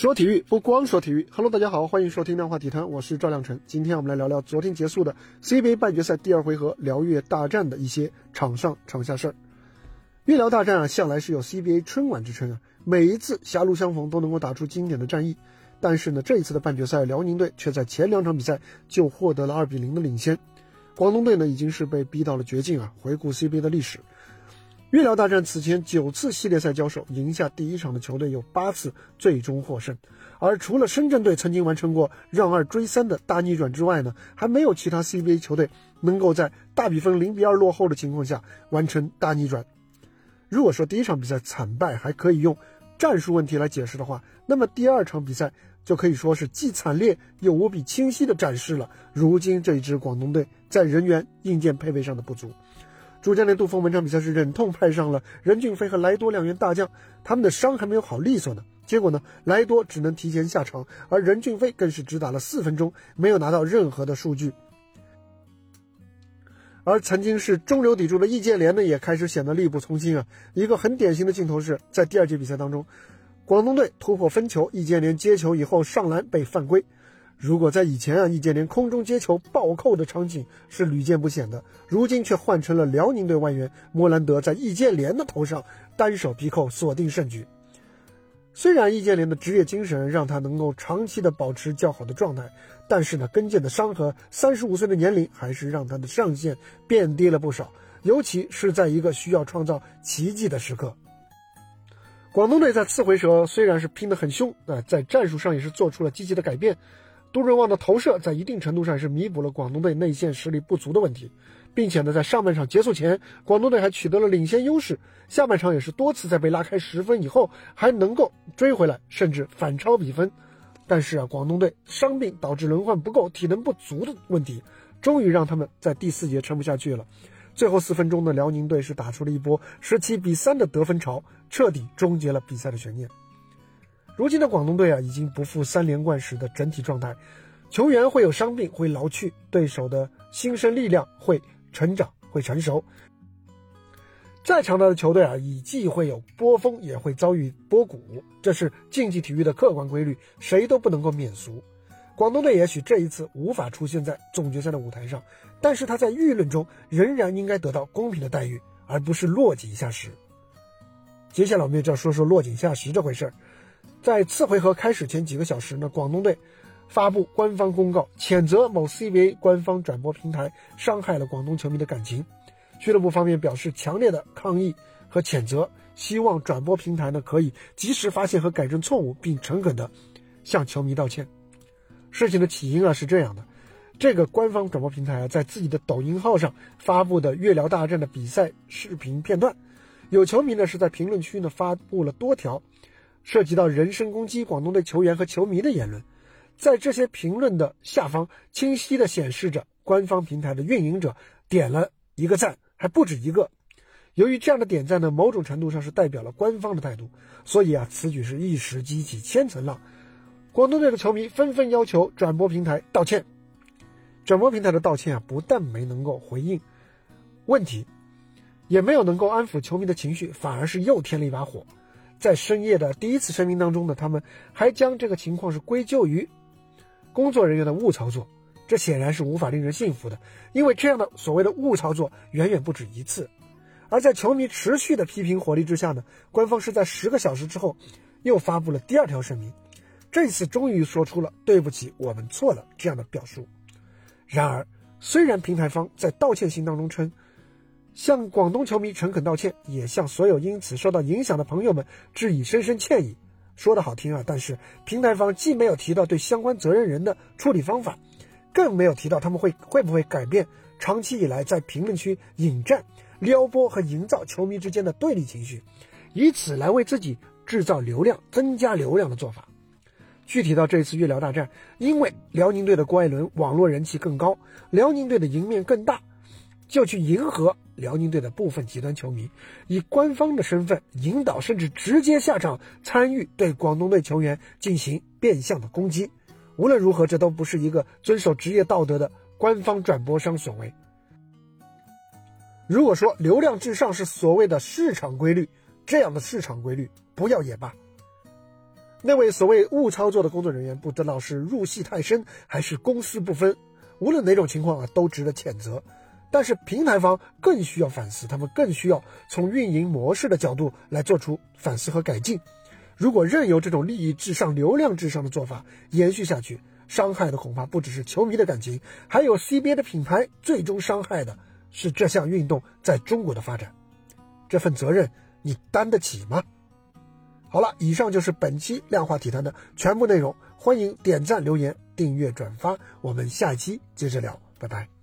说体育不光说体育，Hello，大家好，欢迎收听量化体坛，我是赵亮晨。今天我们来聊聊昨天结束的 CBA 半决赛第二回合辽粤大战的一些场上场下事儿。粤辽大战啊，向来是有 CBA 春晚之称啊，每一次狭路相逢都能够打出经典的战役。但是呢，这一次的半决赛，辽宁队却在前两场比赛就获得了二比零的领先。广东队呢，已经是被逼到了绝境啊。回顾 CBA 的历史。粤辽大战此前九次系列赛交手，赢下第一场的球队有八次最终获胜，而除了深圳队曾经完成过让二追三的大逆转之外呢，还没有其他 CBA 球队能够在大比分零比二落后的情况下完成大逆转。如果说第一场比赛惨败还可以用战术问题来解释的话，那么第二场比赛就可以说是既惨烈又无比清晰地展示了如今这支广东队在人员硬件配备上的不足。主教练杜锋本场比赛是忍痛派上了任骏飞和莱多两员大将，他们的伤还没有好利索呢。结果呢，莱多只能提前下场，而任骏飞更是只打了四分钟，没有拿到任何的数据。而曾经是中流砥柱的易建联呢，也开始显得力不从心啊。一个很典型的镜头是在第二节比赛当中，广东队突破分球，易建联接球以后上篮被犯规。如果在以前啊，易建联空中接球暴扣的场景是屡见不鲜的，如今却换成了辽宁队外援莫兰德在易建联的头上单手劈扣锁定胜局。虽然易建联的职业精神让他能够长期的保持较好的状态，但是呢，跟腱的伤和三十五岁的年龄还是让他的上限变低了不少，尤其是在一个需要创造奇迹的时刻。广东队在次回合虽然是拼得很凶啊，在战术上也是做出了积极的改变。杜润旺的投射在一定程度上是弥补了广东队内线实力不足的问题，并且呢，在上半场结束前，广东队还取得了领先优势。下半场也是多次在被拉开十分以后，还能够追回来，甚至反超比分。但是啊，广东队伤病导致轮换不够、体能不足的问题，终于让他们在第四节撑不下去了。最后四分钟的辽宁队是打出了一波十七比三的得分潮，彻底终结了比赛的悬念。如今的广东队啊，已经不复三连冠时的整体状态，球员会有伤病，会老去，对手的新生力量会成长，会成熟。再强大的球队啊，也既会有波峰，也会遭遇波谷，这是竞技体育的客观规律，谁都不能够免俗。广东队也许这一次无法出现在总决赛的舞台上，但是他在舆论中仍然应该得到公平的待遇，而不是落井下石。接下来我们就要说说落井下石这回事儿。在次回合开始前几个小时呢，广东队发布官方公告，谴责某 CBA 官方转播平台伤害了广东球迷的感情。俱乐部方面表示强烈的抗议和谴责，希望转播平台呢可以及时发现和改正错误，并诚恳的向球迷道歉。事情的起因啊是这样的，这个官方转播平台啊在自己的抖音号上发布的粤辽大战的比赛视频片段，有球迷呢是在评论区呢发布了多条。涉及到人身攻击广东队球员和球迷的言论，在这些评论的下方，清晰的显示着官方平台的运营者点了一个赞，还不止一个。由于这样的点赞呢，某种程度上是代表了官方的态度，所以啊，此举是一石激起千层浪。广东队的球迷纷纷要求转播平台道歉。转播平台的道歉啊，不但没能够回应问题，也没有能够安抚球迷的情绪，反而是又添了一把火。在深夜的第一次声明当中呢，他们还将这个情况是归咎于工作人员的误操作，这显然是无法令人信服的，因为这样的所谓的误操作远远不止一次。而在球迷持续的批评火力之下呢，官方是在十个小时之后又发布了第二条声明，这次终于说出了“对不起，我们错了”这样的表述。然而，虽然平台方在道歉信当中称。向广东球迷诚恳道歉，也向所有因此受到影响的朋友们致以深深歉意。说的好听啊，但是平台方既没有提到对相关责任人的处理方法，更没有提到他们会会不会改变长期以来在评论区引战、撩拨和营造球迷之间的对立情绪，以此来为自己制造流量、增加流量的做法。具体到这次粤辽大战，因为辽宁队的郭艾伦网络人气更高，辽宁队的赢面更大。就去迎合辽宁队的部分极端球迷，以官方的身份引导，甚至直接下场参与对广东队球员进行变相的攻击。无论如何，这都不是一个遵守职业道德的官方转播商所为。如果说流量至上是所谓的市场规律，这样的市场规律不要也罢。那位所谓误操作的工作人员，不知道是入戏太深还是公私不分，无论哪种情况啊，都值得谴责。但是平台方更需要反思，他们更需要从运营模式的角度来做出反思和改进。如果任由这种利益至上、流量至上的做法延续下去，伤害的恐怕不只是球迷的感情，还有 CBA 的品牌。最终伤害的是这项运动在中国的发展。这份责任你担得起吗？好了，以上就是本期量化体坛的全部内容。欢迎点赞、留言、订阅、转发，我们下一期接着聊，拜拜。